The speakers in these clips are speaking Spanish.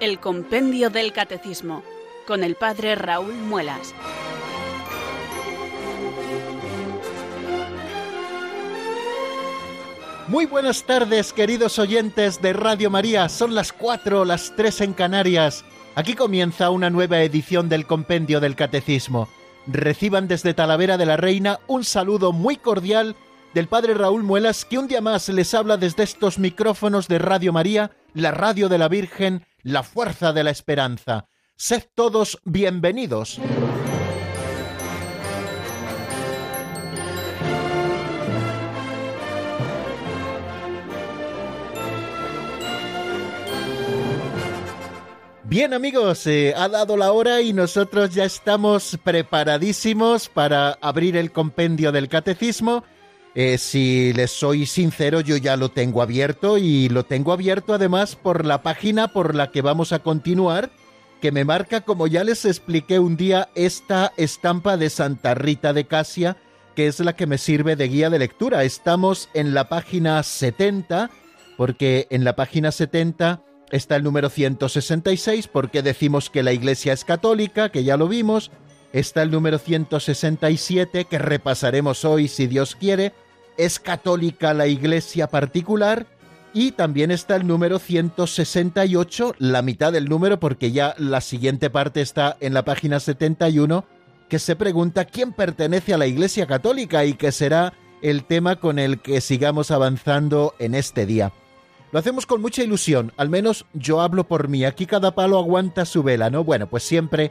El Compendio del Catecismo, con el Padre Raúl Muelas. Muy buenas tardes, queridos oyentes de Radio María. Son las cuatro, las tres en Canarias. Aquí comienza una nueva edición del Compendio del Catecismo. Reciban desde Talavera de la Reina un saludo muy cordial del Padre Raúl Muelas, que un día más les habla desde estos micrófonos de Radio María, la radio de la Virgen, la fuerza de la esperanza. Sed todos bienvenidos. Bien amigos, eh, ha dado la hora y nosotros ya estamos preparadísimos para abrir el compendio del catecismo eh, si les soy sincero, yo ya lo tengo abierto y lo tengo abierto además por la página por la que vamos a continuar, que me marca, como ya les expliqué un día, esta estampa de Santa Rita de Casia, que es la que me sirve de guía de lectura. Estamos en la página 70, porque en la página 70 está el número 166, porque decimos que la Iglesia es católica, que ya lo vimos, está el número 167 que repasaremos hoy si Dios quiere, es católica la iglesia particular y también está el número 168, la mitad del número porque ya la siguiente parte está en la página 71, que se pregunta quién pertenece a la iglesia católica y que será el tema con el que sigamos avanzando en este día. Lo hacemos con mucha ilusión, al menos yo hablo por mí, aquí cada palo aguanta su vela, ¿no? Bueno, pues siempre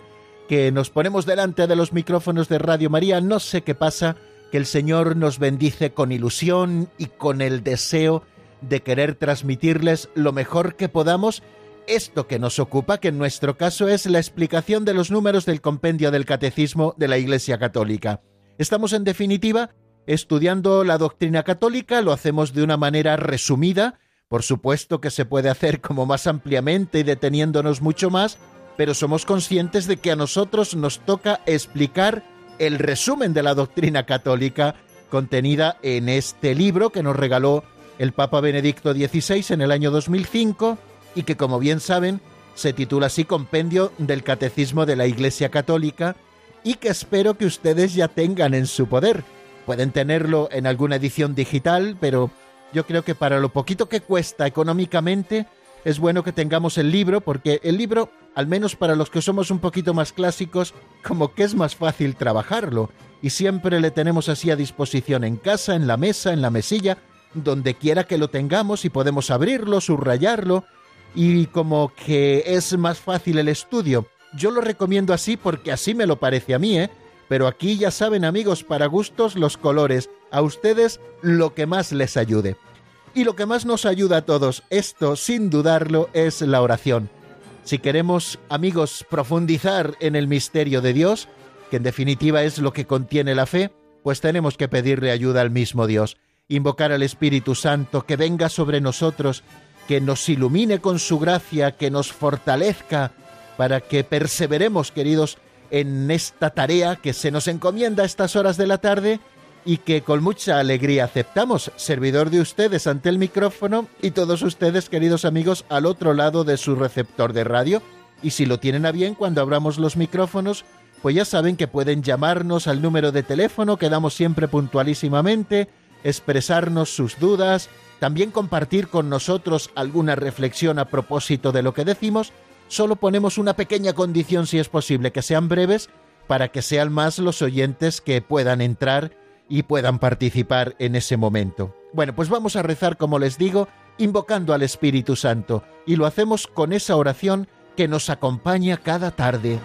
que nos ponemos delante de los micrófonos de Radio María, no sé qué pasa, que el Señor nos bendice con ilusión y con el deseo de querer transmitirles lo mejor que podamos esto que nos ocupa, que en nuestro caso es la explicación de los números del compendio del Catecismo de la Iglesia Católica. Estamos en definitiva estudiando la doctrina católica, lo hacemos de una manera resumida, por supuesto que se puede hacer como más ampliamente y deteniéndonos mucho más, pero somos conscientes de que a nosotros nos toca explicar el resumen de la doctrina católica contenida en este libro que nos regaló el Papa Benedicto XVI en el año 2005 y que, como bien saben, se titula así Compendio del Catecismo de la Iglesia Católica y que espero que ustedes ya tengan en su poder. Pueden tenerlo en alguna edición digital, pero yo creo que para lo poquito que cuesta económicamente, es bueno que tengamos el libro porque el libro, al menos para los que somos un poquito más clásicos, como que es más fácil trabajarlo y siempre le tenemos así a disposición en casa, en la mesa, en la mesilla, donde quiera que lo tengamos y podemos abrirlo, subrayarlo y como que es más fácil el estudio. Yo lo recomiendo así porque así me lo parece a mí, ¿eh? Pero aquí ya saben amigos, para gustos los colores, a ustedes lo que más les ayude. Y lo que más nos ayuda a todos, esto sin dudarlo, es la oración. Si queremos, amigos, profundizar en el misterio de Dios, que en definitiva es lo que contiene la fe, pues tenemos que pedirle ayuda al mismo Dios, invocar al Espíritu Santo que venga sobre nosotros, que nos ilumine con su gracia, que nos fortalezca, para que perseveremos, queridos, en esta tarea que se nos encomienda a estas horas de la tarde y que con mucha alegría aceptamos, servidor de ustedes ante el micrófono y todos ustedes, queridos amigos, al otro lado de su receptor de radio. Y si lo tienen a bien cuando abramos los micrófonos, pues ya saben que pueden llamarnos al número de teléfono que damos siempre puntualísimamente, expresarnos sus dudas, también compartir con nosotros alguna reflexión a propósito de lo que decimos. Solo ponemos una pequeña condición si es posible, que sean breves, para que sean más los oyentes que puedan entrar y puedan participar en ese momento. Bueno, pues vamos a rezar, como les digo, invocando al Espíritu Santo, y lo hacemos con esa oración que nos acompaña cada tarde.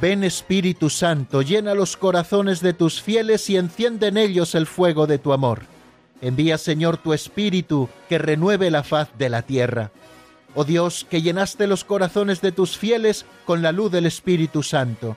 Ven Espíritu Santo, llena los corazones de tus fieles y enciende en ellos el fuego de tu amor. Envía Señor tu Espíritu, que renueve la faz de la tierra. Oh Dios, que llenaste los corazones de tus fieles con la luz del Espíritu Santo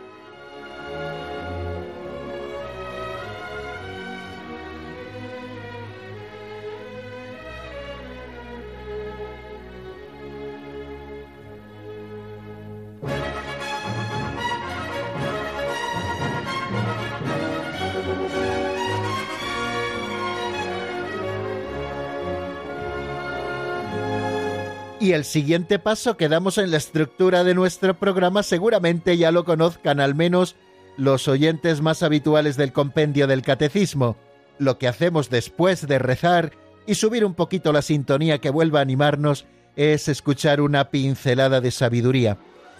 Y el siguiente paso que damos en la estructura de nuestro programa seguramente ya lo conozcan al menos los oyentes más habituales del compendio del catecismo. Lo que hacemos después de rezar y subir un poquito la sintonía que vuelva a animarnos es escuchar una pincelada de sabiduría.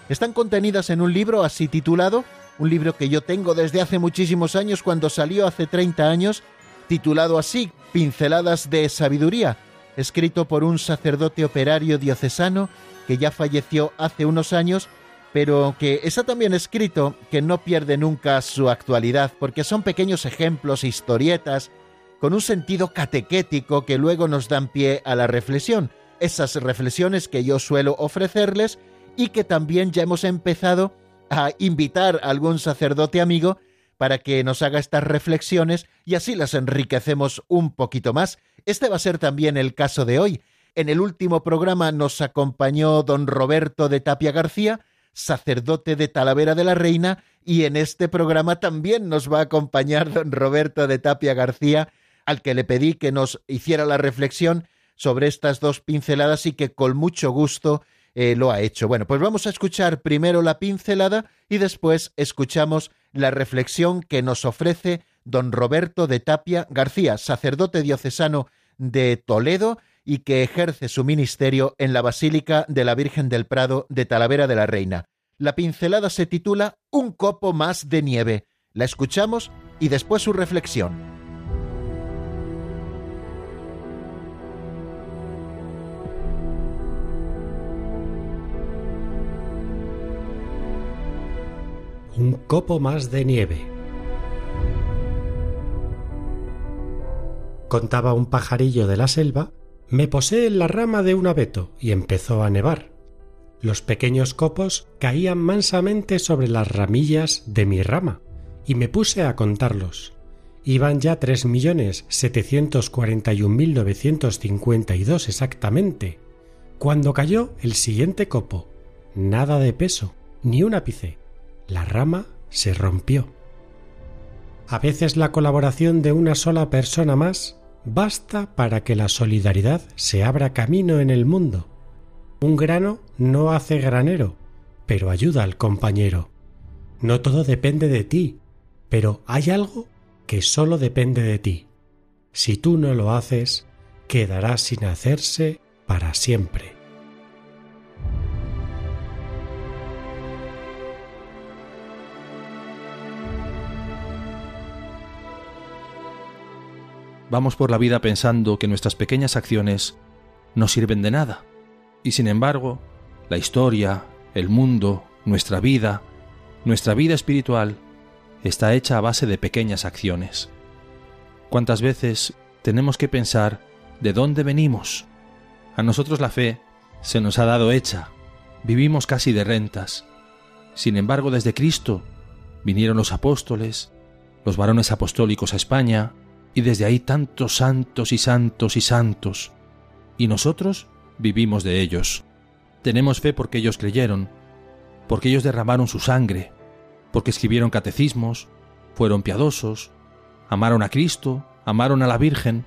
Están contenidas en un libro así titulado, un libro que yo tengo desde hace muchísimos años cuando salió hace 30 años, titulado así, Pinceladas de Sabiduría, escrito por un sacerdote operario diocesano que ya falleció hace unos años, pero que está también escrito que no pierde nunca su actualidad, porque son pequeños ejemplos, historietas, con un sentido catequético que luego nos dan pie a la reflexión, esas reflexiones que yo suelo ofrecerles y que también ya hemos empezado a invitar a algún sacerdote amigo para que nos haga estas reflexiones y así las enriquecemos un poquito más. Este va a ser también el caso de hoy. En el último programa nos acompañó don Roberto de Tapia García, sacerdote de Talavera de la Reina, y en este programa también nos va a acompañar don Roberto de Tapia García, al que le pedí que nos hiciera la reflexión sobre estas dos pinceladas y que con mucho gusto eh, lo ha hecho. Bueno, pues vamos a escuchar primero la pincelada y después escuchamos la reflexión que nos ofrece don Roberto de Tapia García, sacerdote diocesano de Toledo y que ejerce su ministerio en la Basílica de la Virgen del Prado de Talavera de la Reina. La pincelada se titula Un copo más de nieve. La escuchamos y después su reflexión. Un copo más de nieve. Contaba un pajarillo de la selva, me posé en la rama de un abeto y empezó a nevar. Los pequeños copos caían mansamente sobre las ramillas de mi rama y me puse a contarlos. Iban ya tres millones setecientos cuarenta y un mil novecientos cincuenta y dos exactamente, cuando cayó el siguiente copo. Nada de peso, ni un ápice la rama se rompió. A veces la colaboración de una sola persona más basta para que la solidaridad se abra camino en el mundo. Un grano no hace granero, pero ayuda al compañero. No todo depende de ti, pero hay algo que solo depende de ti. Si tú no lo haces, quedará sin hacerse para siempre. Vamos por la vida pensando que nuestras pequeñas acciones no sirven de nada. Y sin embargo, la historia, el mundo, nuestra vida, nuestra vida espiritual, está hecha a base de pequeñas acciones. ¿Cuántas veces tenemos que pensar de dónde venimos? A nosotros la fe se nos ha dado hecha, vivimos casi de rentas. Sin embargo, desde Cristo vinieron los apóstoles, los varones apostólicos a España, y desde ahí tantos santos y santos y santos. Y nosotros vivimos de ellos. Tenemos fe porque ellos creyeron, porque ellos derramaron su sangre, porque escribieron catecismos, fueron piadosos, amaron a Cristo, amaron a la Virgen,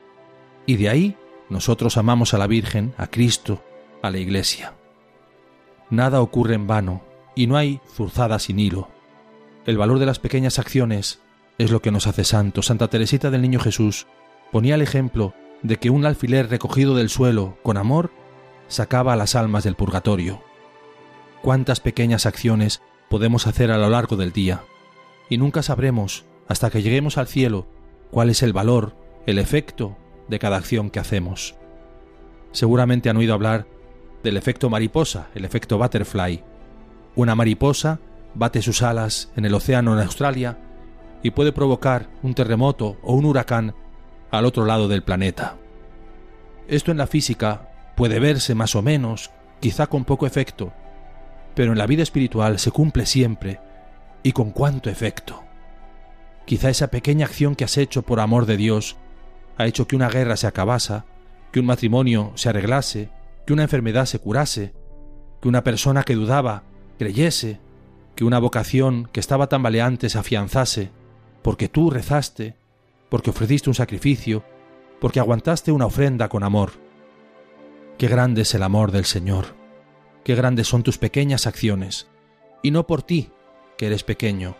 y de ahí nosotros amamos a la Virgen, a Cristo, a la Iglesia. Nada ocurre en vano, y no hay zurzada sin hilo. El valor de las pequeñas acciones es lo que nos hace santos. Santa Teresita del Niño Jesús ponía el ejemplo de que un alfiler recogido del suelo con amor sacaba a las almas del purgatorio. Cuántas pequeñas acciones podemos hacer a lo largo del día, y nunca sabremos, hasta que lleguemos al cielo, cuál es el valor, el efecto de cada acción que hacemos. Seguramente han oído hablar del efecto mariposa, el efecto butterfly. Una mariposa bate sus alas en el océano en Australia y puede provocar un terremoto o un huracán al otro lado del planeta. Esto en la física puede verse más o menos, quizá con poco efecto, pero en la vida espiritual se cumple siempre y con cuánto efecto. Quizá esa pequeña acción que has hecho por amor de Dios ha hecho que una guerra se acabase, que un matrimonio se arreglase, que una enfermedad se curase, que una persona que dudaba creyese, que una vocación que estaba tambaleante se afianzase, porque tú rezaste, porque ofreciste un sacrificio, porque aguantaste una ofrenda con amor. Qué grande es el amor del Señor, qué grandes son tus pequeñas acciones, y no por ti, que eres pequeño,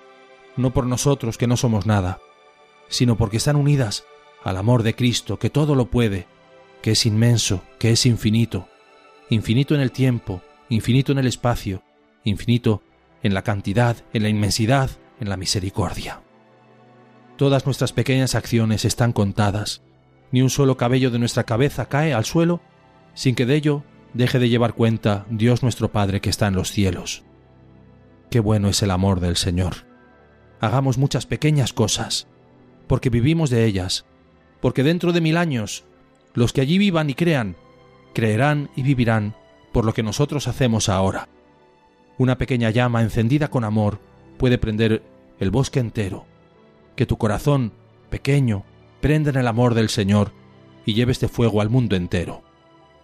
no por nosotros que no somos nada, sino porque están unidas al amor de Cristo que todo lo puede, que es inmenso, que es infinito, infinito en el tiempo, infinito en el espacio, infinito en la cantidad, en la inmensidad, en la misericordia. Todas nuestras pequeñas acciones están contadas, ni un solo cabello de nuestra cabeza cae al suelo sin que de ello deje de llevar cuenta Dios nuestro Padre que está en los cielos. Qué bueno es el amor del Señor. Hagamos muchas pequeñas cosas, porque vivimos de ellas, porque dentro de mil años los que allí vivan y crean, creerán y vivirán por lo que nosotros hacemos ahora. Una pequeña llama encendida con amor puede prender el bosque entero. Que tu corazón, pequeño, prenda en el amor del Señor y lleve este fuego al mundo entero.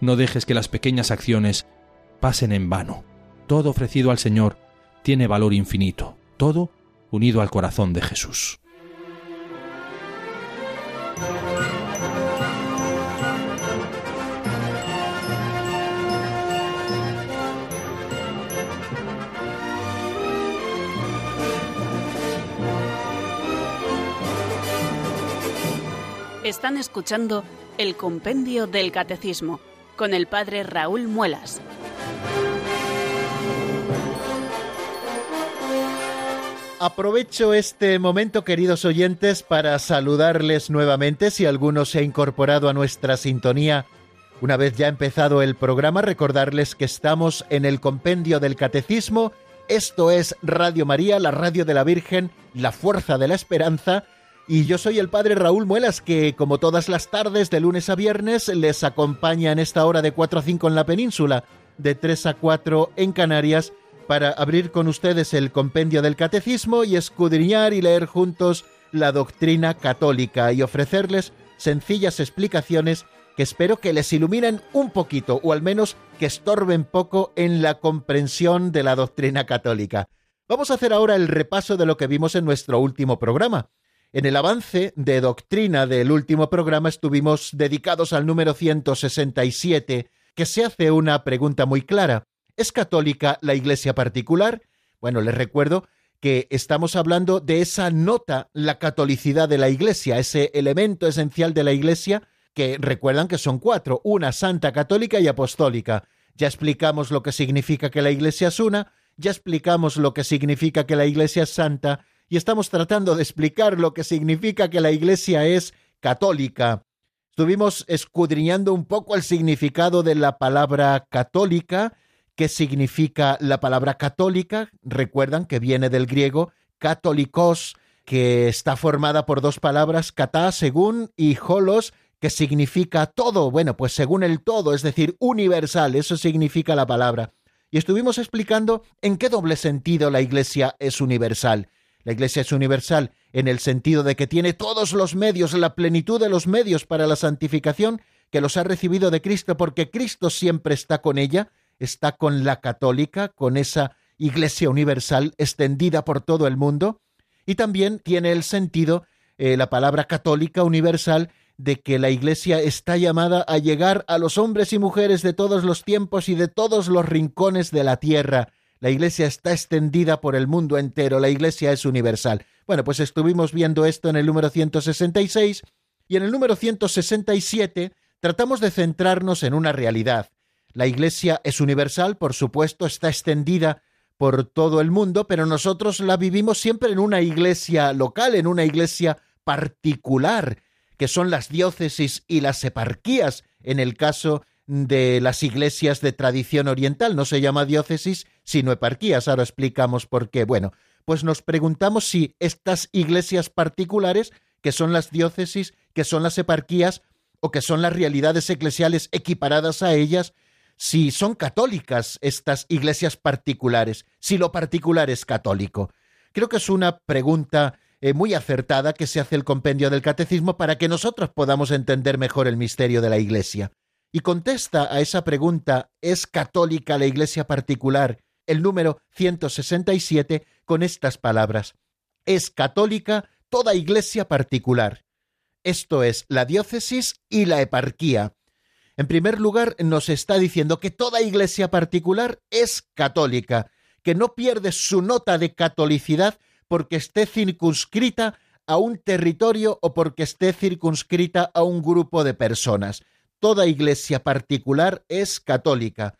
No dejes que las pequeñas acciones pasen en vano. Todo ofrecido al Señor tiene valor infinito, todo unido al corazón de Jesús. Están escuchando el Compendio del Catecismo con el Padre Raúl Muelas. Aprovecho este momento, queridos oyentes, para saludarles nuevamente si alguno se ha incorporado a nuestra sintonía. Una vez ya empezado el programa, recordarles que estamos en el Compendio del Catecismo. Esto es Radio María, la radio de la Virgen, la fuerza de la esperanza y yo soy el padre Raúl Muelas, que como todas las tardes de lunes a viernes les acompaña en esta hora de 4 a 5 en la península, de 3 a 4 en Canarias, para abrir con ustedes el compendio del catecismo y escudriñar y leer juntos la doctrina católica y ofrecerles sencillas explicaciones que espero que les iluminen un poquito o al menos que estorben poco en la comprensión de la doctrina católica. Vamos a hacer ahora el repaso de lo que vimos en nuestro último programa. En el avance de doctrina del último programa estuvimos dedicados al número 167, que se hace una pregunta muy clara. ¿Es católica la Iglesia particular? Bueno, les recuerdo que estamos hablando de esa nota, la catolicidad de la Iglesia, ese elemento esencial de la Iglesia, que recuerdan que son cuatro, una santa, católica y apostólica. Ya explicamos lo que significa que la Iglesia es una, ya explicamos lo que significa que la Iglesia es santa, y estamos tratando de explicar lo que significa que la Iglesia es católica. Estuvimos escudriñando un poco el significado de la palabra católica, qué significa la palabra católica. Recuerdan que viene del griego católicos, que está formada por dos palabras, katá, según, y holos, que significa todo. Bueno, pues según el todo, es decir, universal, eso significa la palabra. Y estuvimos explicando en qué doble sentido la Iglesia es universal. La Iglesia es universal en el sentido de que tiene todos los medios, la plenitud de los medios para la santificación, que los ha recibido de Cristo, porque Cristo siempre está con ella, está con la católica, con esa Iglesia universal extendida por todo el mundo, y también tiene el sentido, eh, la palabra católica universal, de que la Iglesia está llamada a llegar a los hombres y mujeres de todos los tiempos y de todos los rincones de la tierra, la Iglesia está extendida por el mundo entero, la Iglesia es universal. Bueno, pues estuvimos viendo esto en el número 166 y en el número 167 tratamos de centrarnos en una realidad. La Iglesia es universal, por supuesto, está extendida por todo el mundo, pero nosotros la vivimos siempre en una iglesia local, en una iglesia particular, que son las diócesis y las eparquías, en el caso de las iglesias de tradición oriental. No se llama diócesis, sino eparquías. Ahora explicamos por qué. Bueno, pues nos preguntamos si estas iglesias particulares, que son las diócesis, que son las eparquías, o que son las realidades eclesiales equiparadas a ellas, si son católicas estas iglesias particulares, si lo particular es católico. Creo que es una pregunta eh, muy acertada que se hace el compendio del catecismo para que nosotros podamos entender mejor el misterio de la Iglesia y contesta a esa pregunta ¿es católica la iglesia particular? el número 167 con estas palabras. Es católica toda iglesia particular. Esto es la diócesis y la eparquía. En primer lugar, nos está diciendo que toda iglesia particular es católica, que no pierde su nota de catolicidad porque esté circunscrita a un territorio o porque esté circunscrita a un grupo de personas. Toda iglesia particular es católica.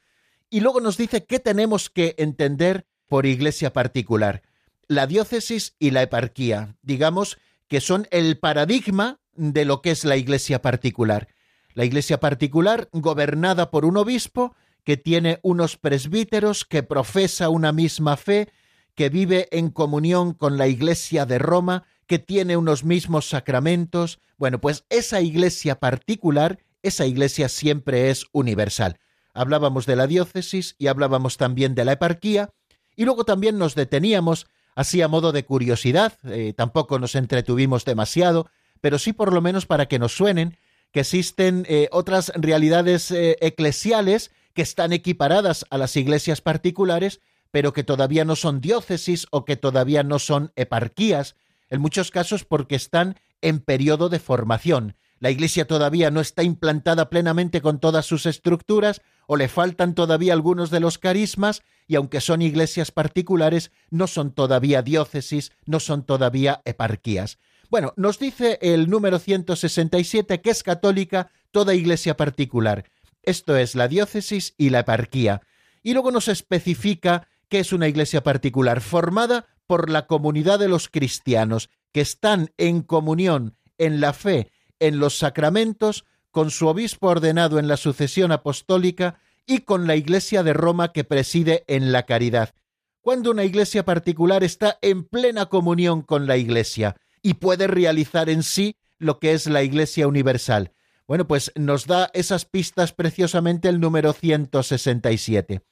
Y luego nos dice qué tenemos que entender por iglesia particular. La diócesis y la eparquía, digamos que son el paradigma de lo que es la iglesia particular. La iglesia particular, gobernada por un obispo, que tiene unos presbíteros, que profesa una misma fe, que vive en comunión con la iglesia de Roma, que tiene unos mismos sacramentos. Bueno, pues esa iglesia particular, esa iglesia siempre es universal. Hablábamos de la diócesis y hablábamos también de la eparquía, y luego también nos deteníamos, así a modo de curiosidad, eh, tampoco nos entretuvimos demasiado, pero sí por lo menos para que nos suenen que existen eh, otras realidades eh, eclesiales que están equiparadas a las iglesias particulares, pero que todavía no son diócesis o que todavía no son eparquías, en muchos casos porque están en periodo de formación. La iglesia todavía no está implantada plenamente con todas sus estructuras o le faltan todavía algunos de los carismas y aunque son iglesias particulares, no son todavía diócesis, no son todavía eparquías. Bueno, nos dice el número 167 que es católica toda iglesia particular. Esto es la diócesis y la eparquía. Y luego nos especifica que es una iglesia particular formada por la comunidad de los cristianos que están en comunión en la fe, en los sacramentos, con su obispo ordenado en la sucesión apostólica y con la iglesia de Roma que preside en la caridad. Cuando una iglesia particular está en plena comunión con la iglesia, y puede realizar en sí lo que es la Iglesia Universal. Bueno, pues nos da esas pistas preciosamente el número 167,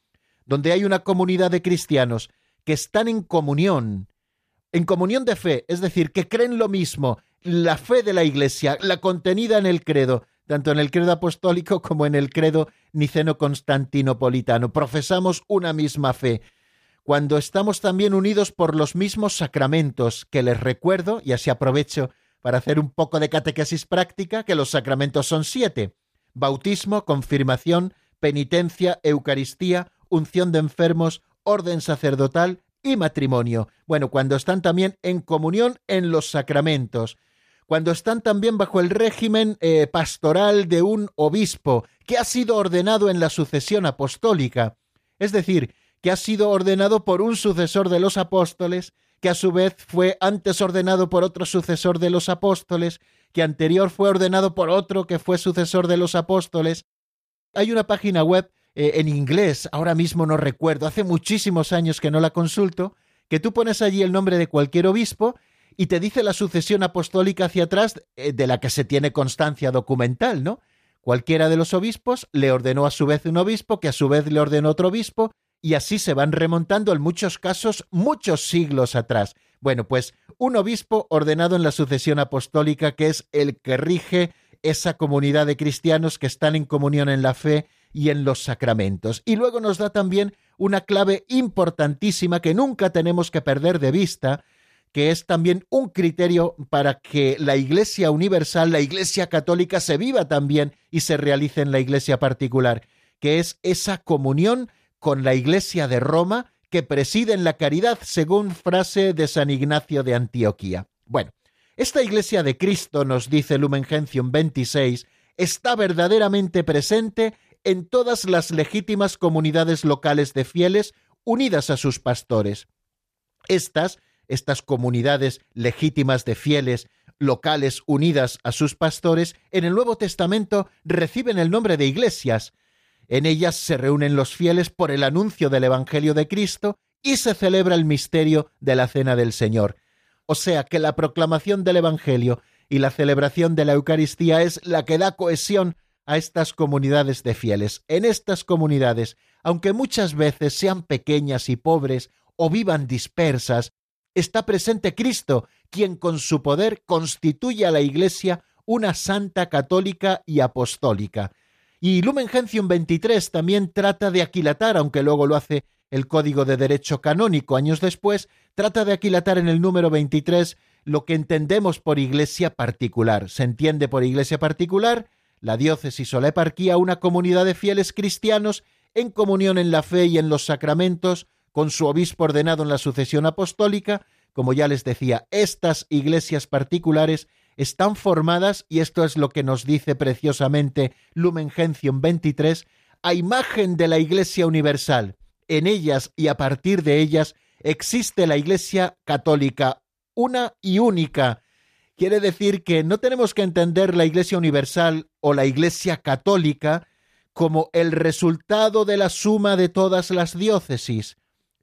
donde hay una comunidad de cristianos que están en comunión, en comunión de fe, es decir, que creen lo mismo, la fe de la Iglesia, la contenida en el credo, tanto en el credo apostólico como en el credo niceno-constantinopolitano. Profesamos una misma fe, cuando estamos también unidos por los mismos sacramentos, que les recuerdo, y así aprovecho para hacer un poco de catequesis práctica, que los sacramentos son siete. Bautismo, confirmación, penitencia, Eucaristía, unción de enfermos, orden sacerdotal y matrimonio. Bueno, cuando están también en comunión en los sacramentos, cuando están también bajo el régimen eh, pastoral de un obispo que ha sido ordenado en la sucesión apostólica, es decir, que ha sido ordenado por un sucesor de los apóstoles, que a su vez fue antes ordenado por otro sucesor de los apóstoles, que anterior fue ordenado por otro que fue sucesor de los apóstoles. Hay una página web eh, en inglés, ahora mismo no recuerdo, hace muchísimos años que no la consulto, que tú pones allí el nombre de cualquier obispo y te dice la sucesión apostólica hacia atrás eh, de la que se tiene constancia documental, ¿no? Cualquiera de los obispos le ordenó a su vez un obispo, que a su vez le ordenó otro obispo, y así se van remontando en muchos casos muchos siglos atrás. Bueno, pues un obispo ordenado en la sucesión apostólica que es el que rige esa comunidad de cristianos que están en comunión en la fe y en los sacramentos. Y luego nos da también una clave importantísima que nunca tenemos que perder de vista, que es también un criterio para que la Iglesia universal, la Iglesia católica, se viva también y se realice en la Iglesia particular, que es esa comunión con la Iglesia de Roma que preside en la caridad, según frase de San Ignacio de Antioquía. Bueno, esta Iglesia de Cristo, nos dice Lumen Gentium 26, está verdaderamente presente en todas las legítimas comunidades locales de fieles unidas a sus pastores. Estas, estas comunidades legítimas de fieles locales unidas a sus pastores, en el Nuevo Testamento reciben el nombre de iglesias, en ellas se reúnen los fieles por el anuncio del Evangelio de Cristo y se celebra el misterio de la Cena del Señor. O sea que la proclamación del Evangelio y la celebración de la Eucaristía es la que da cohesión a estas comunidades de fieles. En estas comunidades, aunque muchas veces sean pequeñas y pobres o vivan dispersas, está presente Cristo, quien con su poder constituye a la Iglesia una santa católica y apostólica. Y Lumen Gentium 23 también trata de aquilatar, aunque luego lo hace el Código de Derecho Canónico años después, trata de aquilatar en el número 23 lo que entendemos por iglesia particular. Se entiende por iglesia particular la diócesis o la eparquía, una comunidad de fieles cristianos en comunión en la fe y en los sacramentos, con su obispo ordenado en la sucesión apostólica. Como ya les decía, estas iglesias particulares están formadas, y esto es lo que nos dice preciosamente Lumen Gentium 23, a imagen de la Iglesia Universal. En ellas y a partir de ellas existe la Iglesia Católica, una y única. Quiere decir que no tenemos que entender la Iglesia Universal o la Iglesia Católica como el resultado de la suma de todas las diócesis.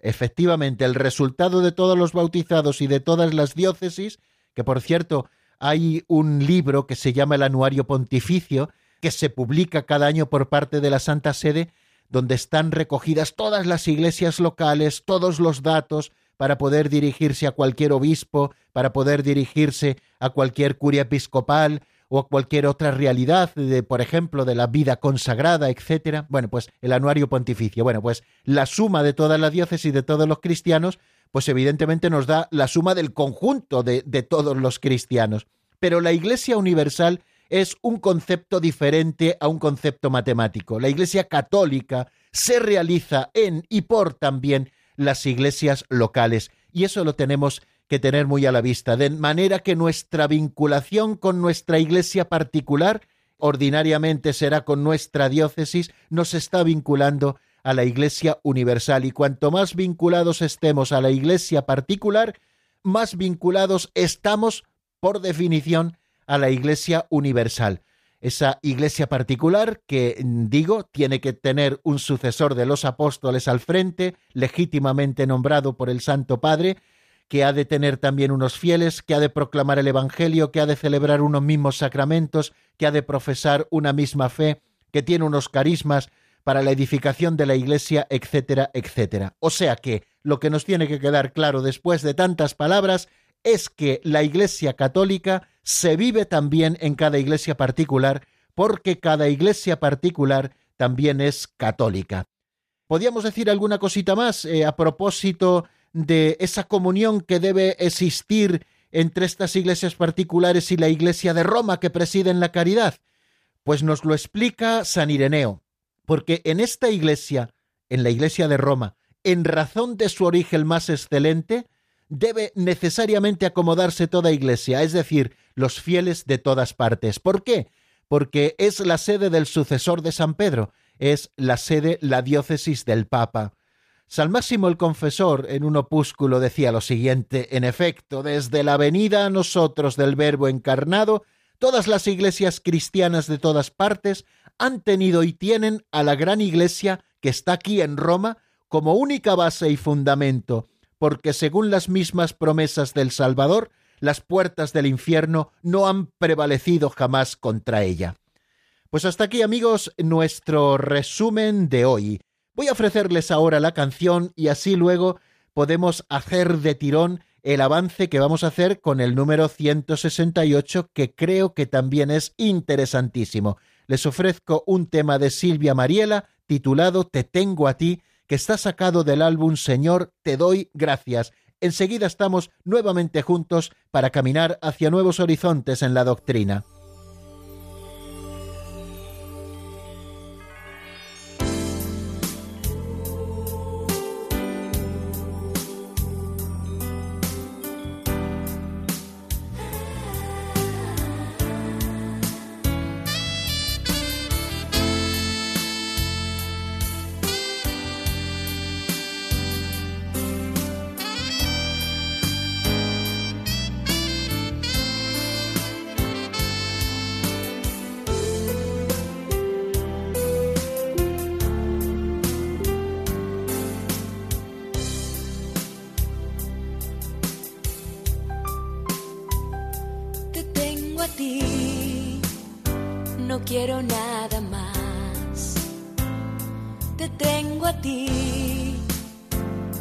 Efectivamente, el resultado de todos los bautizados y de todas las diócesis, que por cierto hay un libro que se llama el Anuario Pontificio, que se publica cada año por parte de la Santa Sede, donde están recogidas todas las iglesias locales, todos los datos, para poder dirigirse a cualquier obispo, para poder dirigirse a cualquier curia episcopal o a cualquier otra realidad, de, por ejemplo, de la vida consagrada, etcétera. Bueno, pues el anuario pontificio. Bueno, pues la suma de todas las diócesis de todos los cristianos, pues evidentemente nos da la suma del conjunto de, de todos los cristianos. Pero la Iglesia Universal es un concepto diferente a un concepto matemático. La Iglesia católica se realiza en y por también las iglesias locales. Y eso lo tenemos que tener muy a la vista, de manera que nuestra vinculación con nuestra iglesia particular ordinariamente será con nuestra diócesis, nos está vinculando a la iglesia universal. Y cuanto más vinculados estemos a la iglesia particular, más vinculados estamos, por definición, a la iglesia universal esa iglesia particular que, digo, tiene que tener un sucesor de los apóstoles al frente, legítimamente nombrado por el Santo Padre, que ha de tener también unos fieles, que ha de proclamar el Evangelio, que ha de celebrar unos mismos sacramentos, que ha de profesar una misma fe, que tiene unos carismas para la edificación de la Iglesia, etcétera, etcétera. O sea que lo que nos tiene que quedar claro después de tantas palabras es que la Iglesia católica se vive también en cada iglesia particular, porque cada iglesia particular también es católica. ¿Podríamos decir alguna cosita más eh, a propósito de esa comunión que debe existir entre estas iglesias particulares y la iglesia de Roma que preside en la caridad? Pues nos lo explica San Ireneo, porque en esta iglesia, en la iglesia de Roma, en razón de su origen más excelente, debe necesariamente acomodarse toda iglesia, es decir, los fieles de todas partes. ¿Por qué? Porque es la sede del sucesor de San Pedro, es la sede, la diócesis del Papa. San Máximo el Confesor en un opúsculo decía lo siguiente, en efecto, desde la venida a nosotros del Verbo encarnado, todas las iglesias cristianas de todas partes han tenido y tienen a la gran iglesia que está aquí en Roma como única base y fundamento, porque según las mismas promesas del Salvador, las puertas del infierno no han prevalecido jamás contra ella. Pues hasta aquí amigos nuestro resumen de hoy. Voy a ofrecerles ahora la canción y así luego podemos hacer de tirón el avance que vamos a hacer con el número 168 que creo que también es interesantísimo. Les ofrezco un tema de Silvia Mariela titulado Te tengo a ti que está sacado del álbum Señor, te doy gracias. Enseguida estamos nuevamente juntos para caminar hacia nuevos horizontes en la doctrina.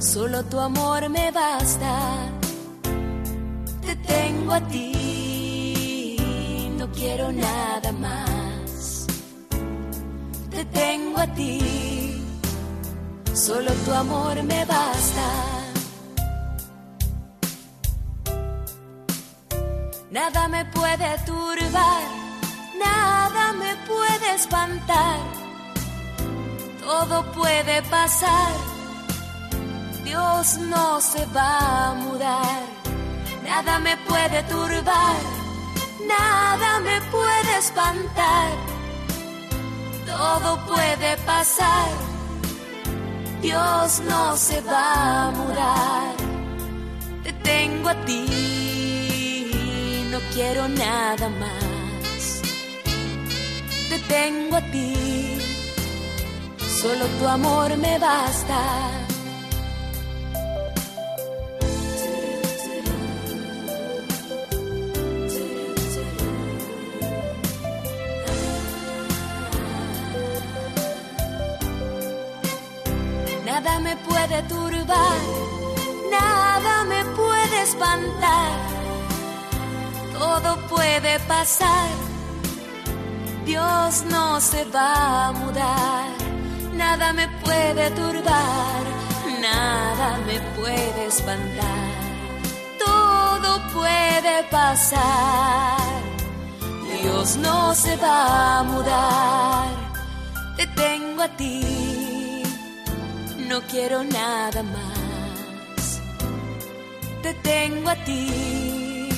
solo tu amor me basta. Te tengo a ti, no quiero nada más. Te tengo a ti, solo tu amor me basta. Nada me puede turbar, nada me puede espantar, todo puede pasar Dios no se va a mudar, nada me puede turbar, nada me puede espantar, todo puede pasar, Dios no se va a mudar, te tengo a ti, no quiero nada más. Te tengo a ti, solo tu amor me basta. Nada me puede turbar, nada me puede espantar, todo puede pasar Dios no se va a mudar, nada me puede turbar, nada me puede espantar, todo puede pasar. Dios no se va a mudar, te tengo a ti, no quiero nada más, te tengo a ti,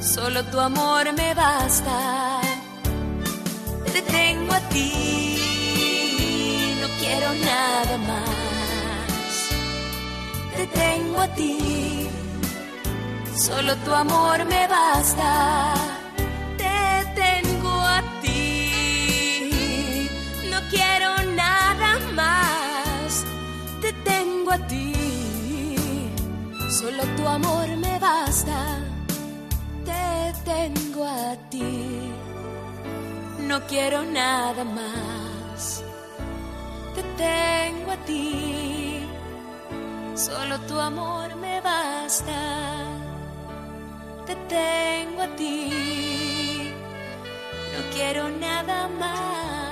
solo tu amor me basta te tengo a ti, no quiero nada más. Te tengo a ti, solo tu amor me basta. Solo tu amor me basta. Te tengo a ti no quiero nada más. Te tengo a ti, solo tu amor me basta. Te tengo a ti, no quiero nada más.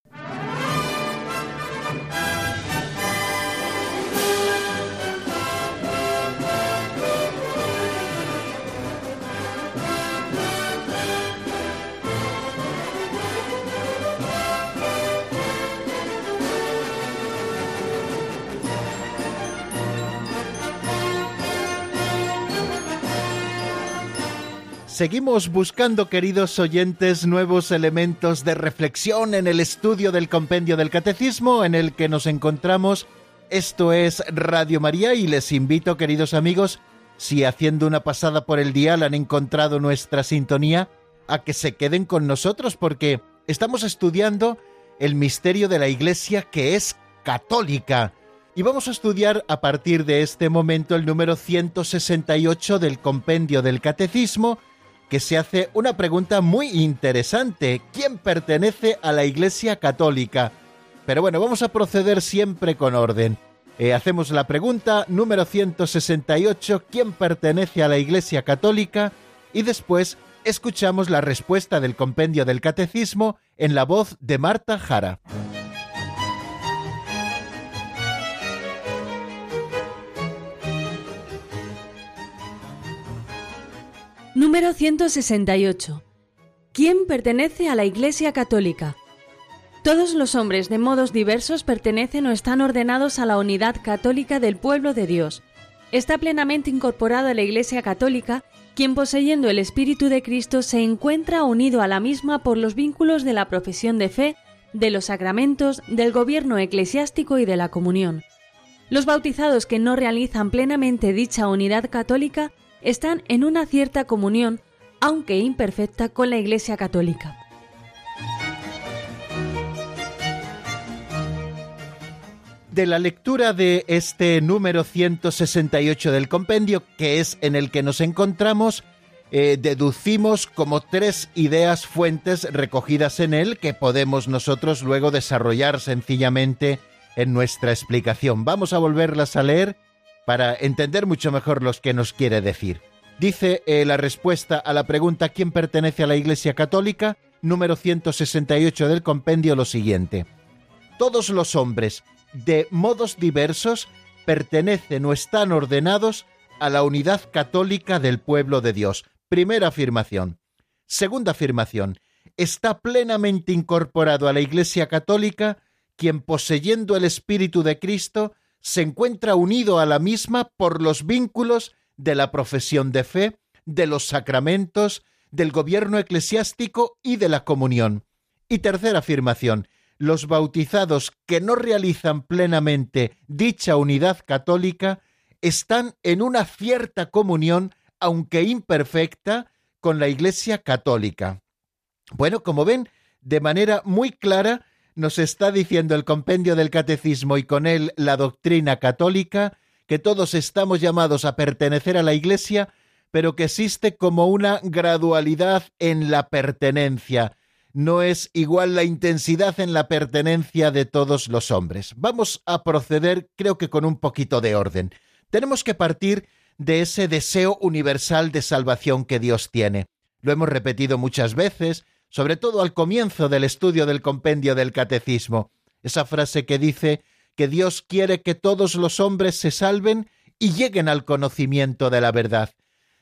Seguimos buscando, queridos oyentes, nuevos elementos de reflexión en el estudio del compendio del catecismo en el que nos encontramos. Esto es Radio María y les invito, queridos amigos, si haciendo una pasada por el dial han encontrado nuestra sintonía, a que se queden con nosotros porque estamos estudiando el misterio de la Iglesia que es católica. Y vamos a estudiar a partir de este momento el número 168 del compendio del catecismo, que se hace una pregunta muy interesante. ¿Quién pertenece a la Iglesia Católica? Pero bueno, vamos a proceder siempre con orden. Eh, hacemos la pregunta número 168, ¿quién pertenece a la Iglesia Católica? Y después escuchamos la respuesta del compendio del Catecismo en la voz de Marta Jara. Número 168. ¿Quién pertenece a la Iglesia Católica? Todos los hombres de modos diversos pertenecen o están ordenados a la unidad católica del pueblo de Dios. Está plenamente incorporado a la Iglesia Católica quien poseyendo el Espíritu de Cristo se encuentra unido a la misma por los vínculos de la profesión de fe, de los sacramentos, del gobierno eclesiástico y de la comunión. Los bautizados que no realizan plenamente dicha unidad católica están en una cierta comunión, aunque imperfecta, con la Iglesia Católica. De la lectura de este número 168 del compendio, que es en el que nos encontramos, eh, deducimos como tres ideas fuentes recogidas en él que podemos nosotros luego desarrollar sencillamente en nuestra explicación. Vamos a volverlas a leer para entender mucho mejor lo que nos quiere decir. Dice eh, la respuesta a la pregunta ¿quién pertenece a la Iglesia Católica? número 168 del compendio lo siguiente. Todos los hombres, de modos diversos, pertenecen o están ordenados a la unidad católica del pueblo de Dios. Primera afirmación. Segunda afirmación. Está plenamente incorporado a la Iglesia católica quien poseyendo el Espíritu de Cristo se encuentra unido a la misma por los vínculos de la profesión de fe, de los sacramentos, del gobierno eclesiástico y de la comunión. Y tercera afirmación, los bautizados que no realizan plenamente dicha unidad católica están en una cierta comunión, aunque imperfecta, con la Iglesia católica. Bueno, como ven, de manera muy clara nos está diciendo el compendio del catecismo y con él la doctrina católica que todos estamos llamados a pertenecer a la Iglesia, pero que existe como una gradualidad en la pertenencia. No es igual la intensidad en la pertenencia de todos los hombres. Vamos a proceder, creo que con un poquito de orden. Tenemos que partir de ese deseo universal de salvación que Dios tiene. Lo hemos repetido muchas veces, sobre todo al comienzo del estudio del compendio del catecismo, esa frase que dice que Dios quiere que todos los hombres se salven y lleguen al conocimiento de la verdad.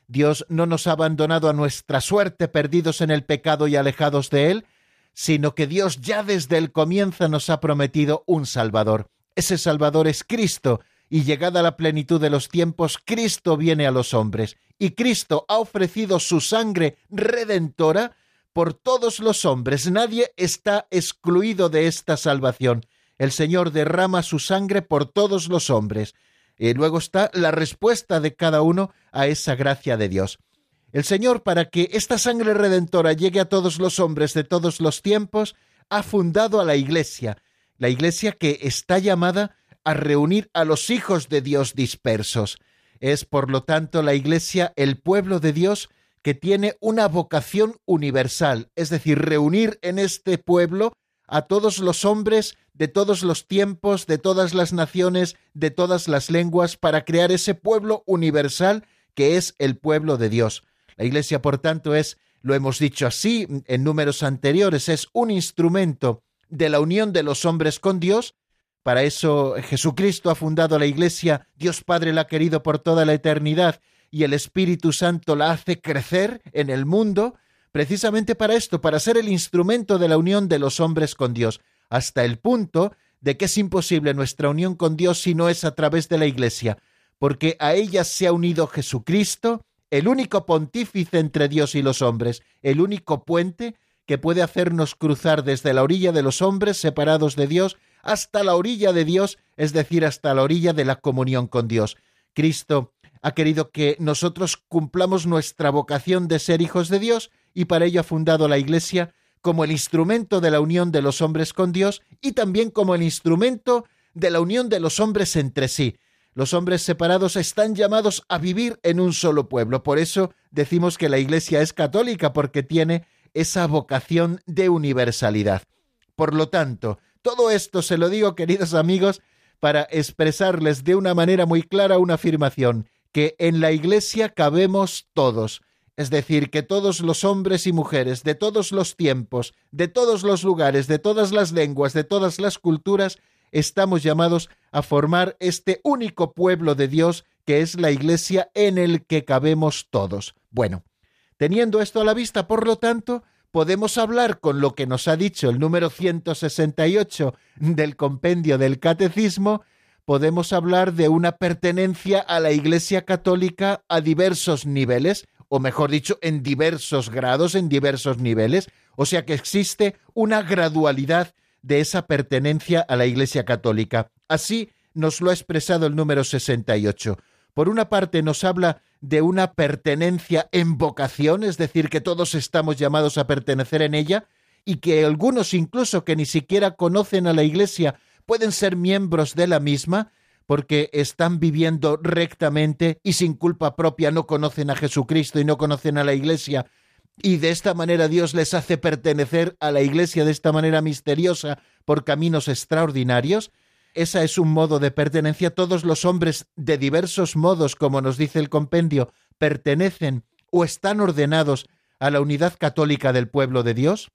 Dios no nos ha abandonado a nuestra suerte perdidos en el pecado y alejados de Él, sino que Dios ya desde el comienzo nos ha prometido un Salvador. Ese Salvador es Cristo, y llegada la plenitud de los tiempos, Cristo viene a los hombres, y Cristo ha ofrecido su sangre redentora por todos los hombres. Nadie está excluido de esta salvación. El Señor derrama su sangre por todos los hombres. Y luego está la respuesta de cada uno a esa gracia de Dios. El Señor, para que esta sangre redentora llegue a todos los hombres de todos los tiempos, ha fundado a la Iglesia, la Iglesia que está llamada a reunir a los hijos de Dios dispersos. Es, por lo tanto, la Iglesia el pueblo de Dios que tiene una vocación universal, es decir, reunir en este pueblo a todos los hombres de todos los tiempos, de todas las naciones, de todas las lenguas, para crear ese pueblo universal que es el pueblo de Dios. La Iglesia, por tanto, es, lo hemos dicho así en números anteriores, es un instrumento de la unión de los hombres con Dios. Para eso Jesucristo ha fundado la Iglesia, Dios Padre la ha querido por toda la eternidad y el Espíritu Santo la hace crecer en el mundo, precisamente para esto, para ser el instrumento de la unión de los hombres con Dios, hasta el punto de que es imposible nuestra unión con Dios si no es a través de la Iglesia, porque a ella se ha unido Jesucristo, el único pontífice entre Dios y los hombres, el único puente que puede hacernos cruzar desde la orilla de los hombres separados de Dios hasta la orilla de Dios, es decir, hasta la orilla de la comunión con Dios. Cristo ha querido que nosotros cumplamos nuestra vocación de ser hijos de Dios y para ello ha fundado la Iglesia como el instrumento de la unión de los hombres con Dios y también como el instrumento de la unión de los hombres entre sí. Los hombres separados están llamados a vivir en un solo pueblo. Por eso decimos que la Iglesia es católica, porque tiene esa vocación de universalidad. Por lo tanto, todo esto se lo digo, queridos amigos, para expresarles de una manera muy clara una afirmación que en la Iglesia cabemos todos, es decir, que todos los hombres y mujeres de todos los tiempos, de todos los lugares, de todas las lenguas, de todas las culturas, estamos llamados a formar este único pueblo de Dios que es la Iglesia en el que cabemos todos. Bueno, teniendo esto a la vista, por lo tanto, podemos hablar con lo que nos ha dicho el número 168 del compendio del Catecismo podemos hablar de una pertenencia a la Iglesia Católica a diversos niveles, o mejor dicho, en diversos grados, en diversos niveles, o sea que existe una gradualidad de esa pertenencia a la Iglesia Católica. Así nos lo ha expresado el número 68. Por una parte nos habla de una pertenencia en vocación, es decir, que todos estamos llamados a pertenecer en ella, y que algunos incluso que ni siquiera conocen a la Iglesia pueden ser miembros de la misma porque están viviendo rectamente y sin culpa propia no conocen a Jesucristo y no conocen a la Iglesia y de esta manera Dios les hace pertenecer a la Iglesia de esta manera misteriosa por caminos extraordinarios. Esa es un modo de pertenencia. Todos los hombres de diversos modos, como nos dice el compendio, pertenecen o están ordenados a la unidad católica del pueblo de Dios.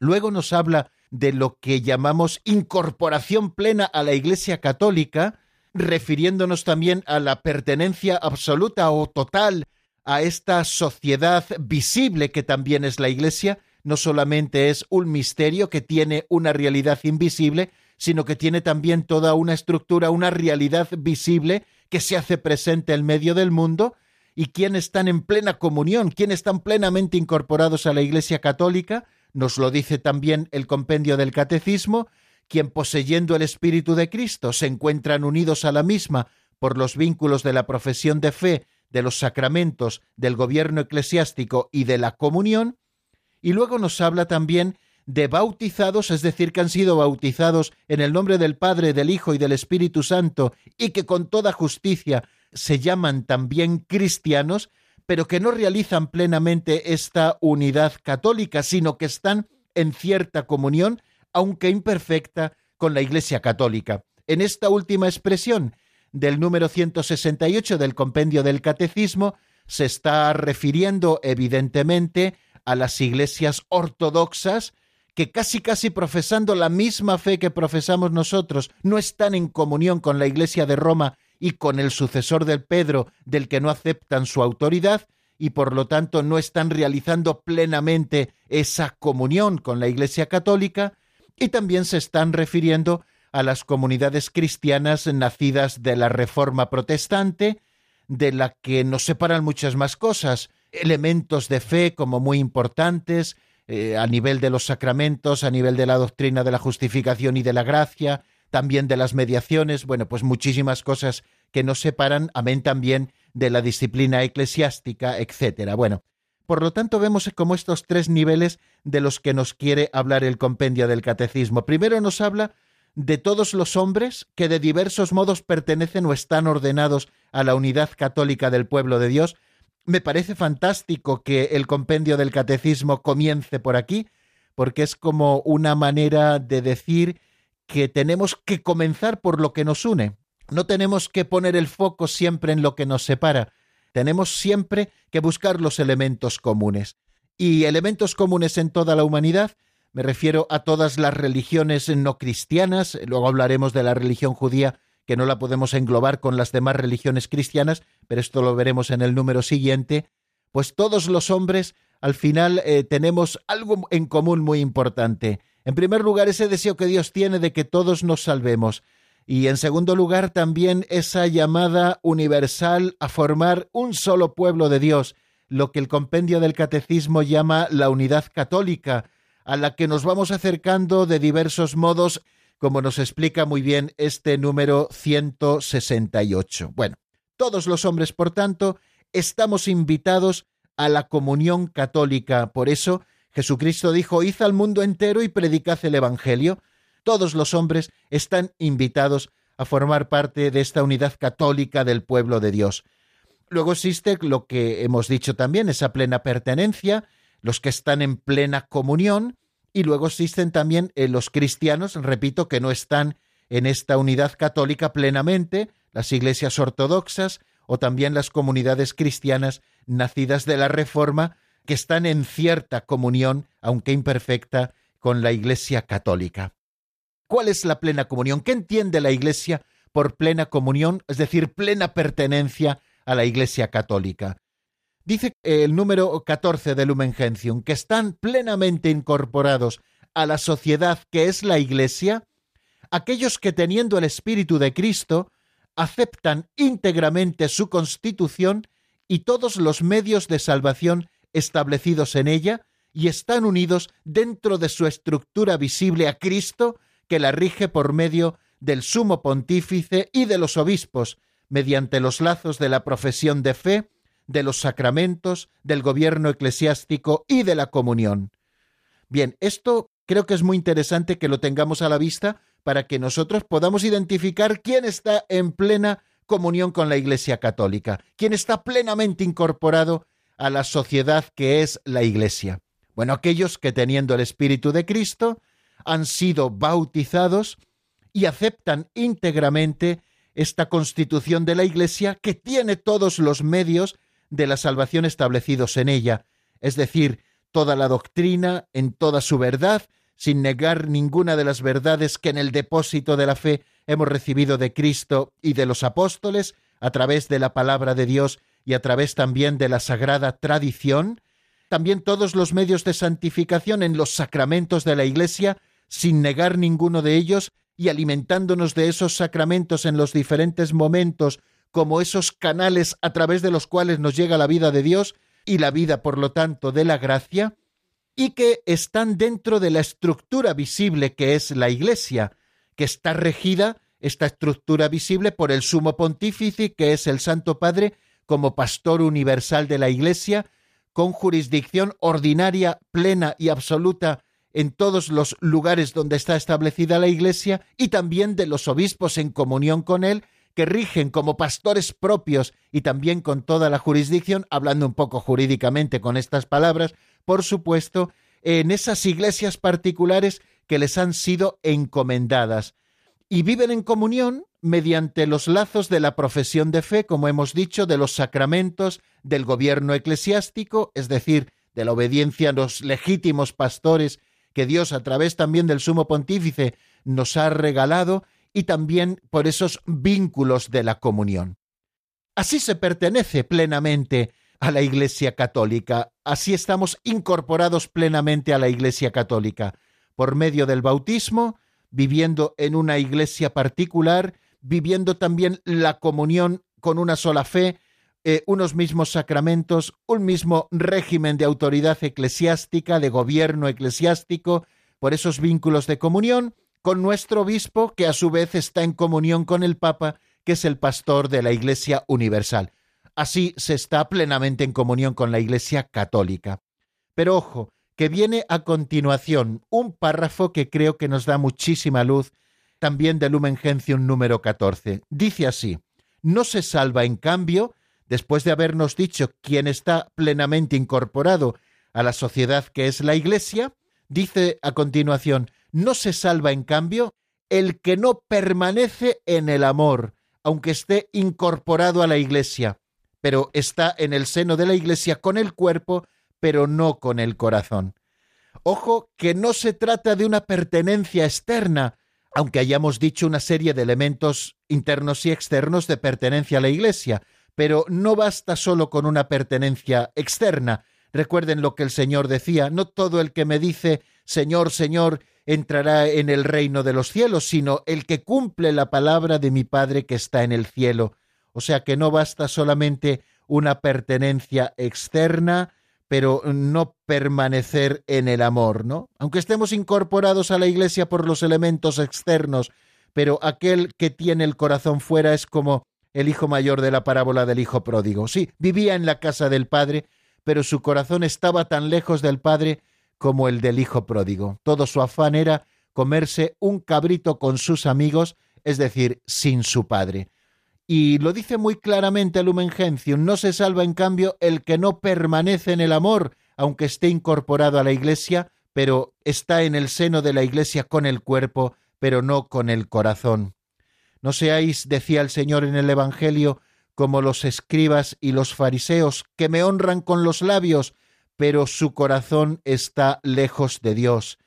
Luego nos habla de lo que llamamos incorporación plena a la Iglesia Católica, refiriéndonos también a la pertenencia absoluta o total a esta sociedad visible que también es la Iglesia, no solamente es un misterio que tiene una realidad invisible, sino que tiene también toda una estructura, una realidad visible que se hace presente en medio del mundo y quienes están en plena comunión, quienes están plenamente incorporados a la Iglesia Católica, nos lo dice también el compendio del Catecismo, quien poseyendo el Espíritu de Cristo se encuentran unidos a la misma por los vínculos de la profesión de fe, de los sacramentos, del gobierno eclesiástico y de la comunión, y luego nos habla también de bautizados, es decir, que han sido bautizados en el nombre del Padre, del Hijo y del Espíritu Santo, y que con toda justicia se llaman también cristianos, pero que no realizan plenamente esta unidad católica, sino que están en cierta comunión, aunque imperfecta, con la Iglesia católica. En esta última expresión del número 168 del compendio del Catecismo se está refiriendo evidentemente a las iglesias ortodoxas, que casi casi profesando la misma fe que profesamos nosotros, no están en comunión con la Iglesia de Roma y con el sucesor del Pedro, del que no aceptan su autoridad, y por lo tanto no están realizando plenamente esa comunión con la Iglesia católica, y también se están refiriendo a las comunidades cristianas nacidas de la Reforma protestante, de la que nos separan muchas más cosas, elementos de fe como muy importantes, eh, a nivel de los sacramentos, a nivel de la doctrina de la justificación y de la gracia, también de las mediaciones, bueno, pues muchísimas cosas que nos separan, amén también de la disciplina eclesiástica, etcétera. Bueno, por lo tanto vemos como estos tres niveles de los que nos quiere hablar el compendio del catecismo. Primero nos habla de todos los hombres que de diversos modos pertenecen o están ordenados a la unidad católica del pueblo de Dios, me parece fantástico que el compendio del catecismo comience por aquí, porque es como una manera de decir que tenemos que comenzar por lo que nos une. No tenemos que poner el foco siempre en lo que nos separa. Tenemos siempre que buscar los elementos comunes. Y elementos comunes en toda la humanidad, me refiero a todas las religiones no cristianas, luego hablaremos de la religión judía que no la podemos englobar con las demás religiones cristianas, pero esto lo veremos en el número siguiente, pues todos los hombres al final eh, tenemos algo en común muy importante. En primer lugar, ese deseo que Dios tiene de que todos nos salvemos. Y en segundo lugar, también esa llamada universal a formar un solo pueblo de Dios, lo que el compendio del catecismo llama la unidad católica, a la que nos vamos acercando de diversos modos como nos explica muy bien este número 168. Bueno, todos los hombres, por tanto, estamos invitados a la comunión católica. Por eso Jesucristo dijo, id al mundo entero y predicad el Evangelio. Todos los hombres están invitados a formar parte de esta unidad católica del pueblo de Dios. Luego existe lo que hemos dicho también, esa plena pertenencia, los que están en plena comunión, y luego existen también eh, los cristianos, repito, que no están en esta unidad católica plenamente, las iglesias ortodoxas o también las comunidades cristianas nacidas de la Reforma, que están en cierta comunión, aunque imperfecta, con la Iglesia católica. ¿Cuál es la plena comunión? ¿Qué entiende la Iglesia por plena comunión, es decir, plena pertenencia a la Iglesia católica? Dice el número 14 de Lumen Gentium que están plenamente incorporados a la sociedad que es la Iglesia aquellos que teniendo el Espíritu de Cristo aceptan íntegramente su constitución y todos los medios de salvación establecidos en ella y están unidos dentro de su estructura visible a Cristo que la rige por medio del sumo pontífice y de los obispos, mediante los lazos de la profesión de fe, de los sacramentos, del gobierno eclesiástico y de la comunión. Bien, esto creo que es muy interesante que lo tengamos a la vista para que nosotros podamos identificar quién está en plena comunión con la Iglesia Católica, quién está plenamente incorporado a la sociedad que es la Iglesia. Bueno, aquellos que teniendo el Espíritu de Cristo han sido bautizados y aceptan íntegramente esta constitución de la Iglesia que tiene todos los medios de la salvación establecidos en ella, es decir, toda la doctrina en toda su verdad, sin negar ninguna de las verdades que en el depósito de la fe hemos recibido de Cristo y de los apóstoles, a través de la palabra de Dios y a través también de la sagrada tradición, también todos los medios de santificación en los sacramentos de la Iglesia, sin negar ninguno de ellos y alimentándonos de esos sacramentos en los diferentes momentos como esos canales a través de los cuales nos llega la vida de Dios y la vida, por lo tanto, de la gracia, y que están dentro de la estructura visible que es la Iglesia, que está regida, esta estructura visible, por el sumo pontífice, que es el Santo Padre, como pastor universal de la Iglesia, con jurisdicción ordinaria, plena y absoluta en todos los lugares donde está establecida la Iglesia, y también de los obispos en comunión con él, que rigen como pastores propios y también con toda la jurisdicción, hablando un poco jurídicamente con estas palabras, por supuesto, en esas iglesias particulares que les han sido encomendadas. Y viven en comunión mediante los lazos de la profesión de fe, como hemos dicho, de los sacramentos, del gobierno eclesiástico, es decir, de la obediencia a los legítimos pastores que Dios a través también del sumo pontífice nos ha regalado y también por esos vínculos de la comunión. Así se pertenece plenamente a la Iglesia Católica, así estamos incorporados plenamente a la Iglesia Católica, por medio del bautismo, viviendo en una iglesia particular, viviendo también la comunión con una sola fe, eh, unos mismos sacramentos, un mismo régimen de autoridad eclesiástica, de gobierno eclesiástico, por esos vínculos de comunión, con nuestro obispo, que a su vez está en comunión con el Papa, que es el pastor de la Iglesia Universal. Así se está plenamente en comunión con la Iglesia Católica. Pero ojo, que viene a continuación un párrafo que creo que nos da muchísima luz, también de Lumen Gentium número 14. Dice así: No se salva, en cambio, después de habernos dicho quién está plenamente incorporado a la sociedad que es la Iglesia, dice a continuación, no se salva en cambio el que no permanece en el amor, aunque esté incorporado a la Iglesia, pero está en el seno de la Iglesia con el cuerpo, pero no con el corazón. Ojo que no se trata de una pertenencia externa, aunque hayamos dicho una serie de elementos internos y externos de pertenencia a la Iglesia, pero no basta solo con una pertenencia externa. Recuerden lo que el Señor decía, no todo el que me dice Señor, Señor, entrará en el reino de los cielos, sino el que cumple la palabra de mi Padre que está en el cielo. O sea que no basta solamente una pertenencia externa, pero no permanecer en el amor, ¿no? Aunque estemos incorporados a la Iglesia por los elementos externos, pero aquel que tiene el corazón fuera es como el hijo mayor de la parábola del hijo pródigo. Sí, vivía en la casa del padre, pero su corazón estaba tan lejos del padre como el del hijo pródigo. Todo su afán era comerse un cabrito con sus amigos, es decir, sin su padre. Y lo dice muy claramente Lumen Gentium, no se salva en cambio el que no permanece en el amor, aunque esté incorporado a la Iglesia, pero está en el seno de la Iglesia con el cuerpo, pero no con el corazón. No seáis, decía el Señor en el Evangelio, como los escribas y los fariseos, que me honran con los labios, pero su corazón está lejos de Dios.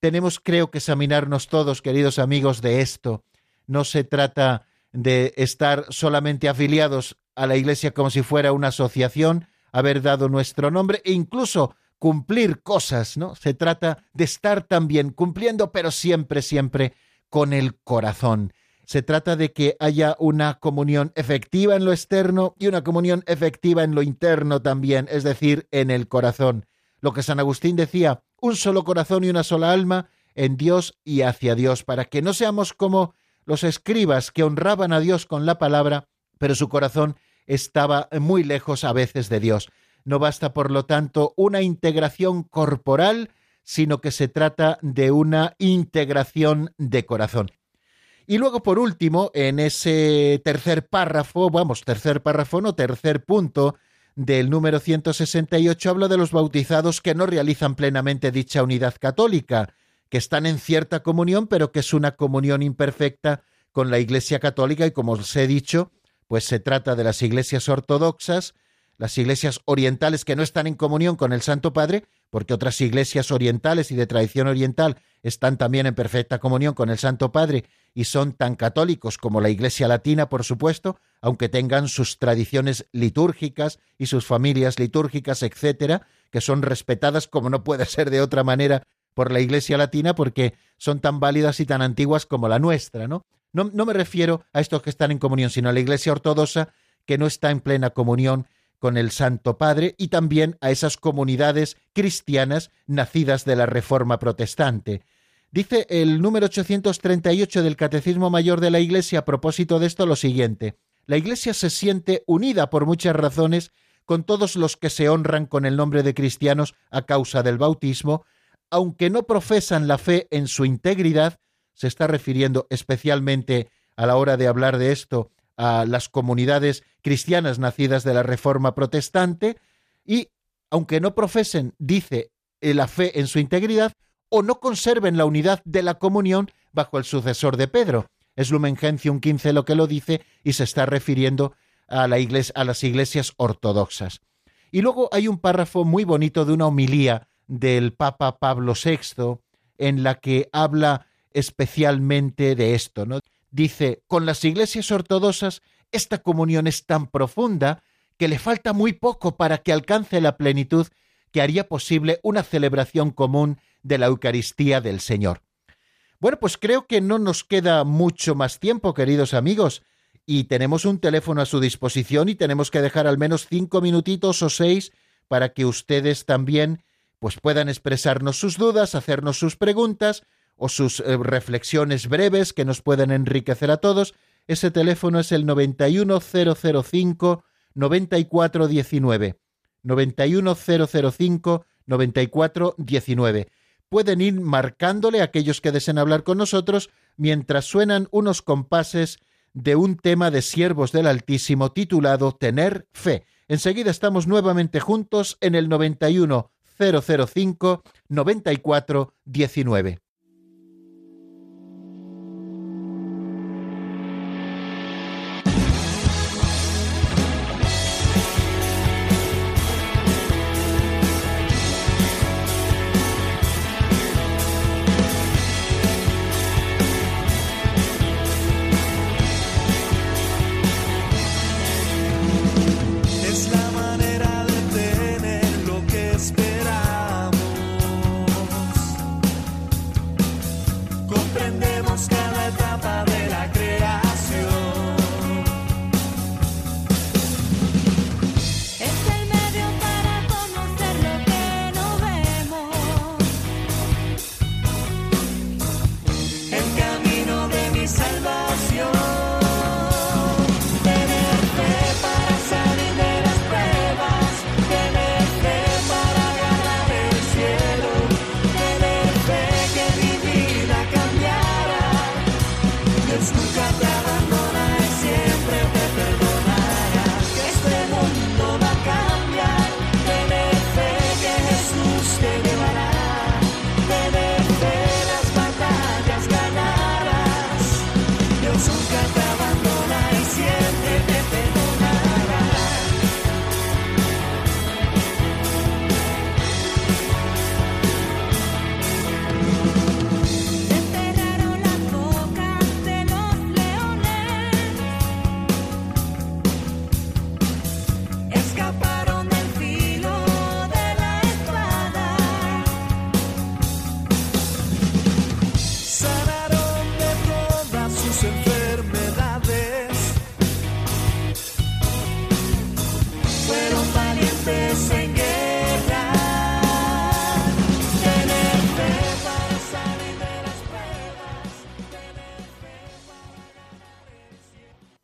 Tenemos, creo que, examinarnos todos, queridos amigos, de esto. No se trata de estar solamente afiliados a la Iglesia como si fuera una asociación, haber dado nuestro nombre e incluso cumplir cosas, ¿no? Se trata de estar también cumpliendo, pero siempre, siempre con el corazón. Se trata de que haya una comunión efectiva en lo externo y una comunión efectiva en lo interno también, es decir, en el corazón. Lo que San Agustín decía, un solo corazón y una sola alma en Dios y hacia Dios, para que no seamos como los escribas que honraban a Dios con la palabra, pero su corazón estaba muy lejos a veces de Dios. No basta, por lo tanto, una integración corporal, sino que se trata de una integración de corazón. Y luego, por último, en ese tercer párrafo, vamos, tercer párrafo, no, tercer punto del número 168, habla de los bautizados que no realizan plenamente dicha unidad católica, que están en cierta comunión, pero que es una comunión imperfecta con la Iglesia Católica, y como os he dicho, pues se trata de las iglesias ortodoxas, las iglesias orientales que no están en comunión con el Santo Padre, porque otras iglesias orientales y de tradición oriental están también en perfecta comunión con el Santo Padre y son tan católicos como la Iglesia Latina, por supuesto, aunque tengan sus tradiciones litúrgicas y sus familias litúrgicas, etcétera, que son respetadas como no puede ser de otra manera por la Iglesia Latina porque son tan válidas y tan antiguas como la nuestra, ¿no? No, me refiero a estos que están en comunión, sino a la Iglesia Ortodoxa que no está en plena comunión con el Santo Padre y también a esas comunidades cristianas nacidas de la Reforma Protestante. Dice el número 838 del Catecismo Mayor de la Iglesia a propósito de esto lo siguiente. La Iglesia se siente unida por muchas razones con todos los que se honran con el nombre de cristianos a causa del bautismo, aunque no profesan la fe en su integridad, se está refiriendo especialmente a la hora de hablar de esto a las comunidades cristianas nacidas de la Reforma Protestante y, aunque no profesen, dice, eh, la fe en su integridad, o no conserven la unidad de la comunión bajo el sucesor de Pedro. Es Lumen Gentium 15 lo que lo dice y se está refiriendo a, la iglesia, a las iglesias ortodoxas. Y luego hay un párrafo muy bonito de una homilía del Papa Pablo VI en la que habla especialmente de esto, ¿no? Dice, con las iglesias ortodoxas esta comunión es tan profunda que le falta muy poco para que alcance la plenitud que haría posible una celebración común de la Eucaristía del Señor. Bueno, pues creo que no nos queda mucho más tiempo, queridos amigos, y tenemos un teléfono a su disposición y tenemos que dejar al menos cinco minutitos o seis para que ustedes también pues puedan expresarnos sus dudas, hacernos sus preguntas o sus eh, reflexiones breves que nos pueden enriquecer a todos. Ese teléfono es el 91005 9419. 91005 9419. Pueden ir marcándole a aquellos que deseen hablar con nosotros mientras suenan unos compases de un tema de siervos del Altísimo titulado Tener fe. Enseguida estamos nuevamente juntos en el 005 94 19. 91005 9419.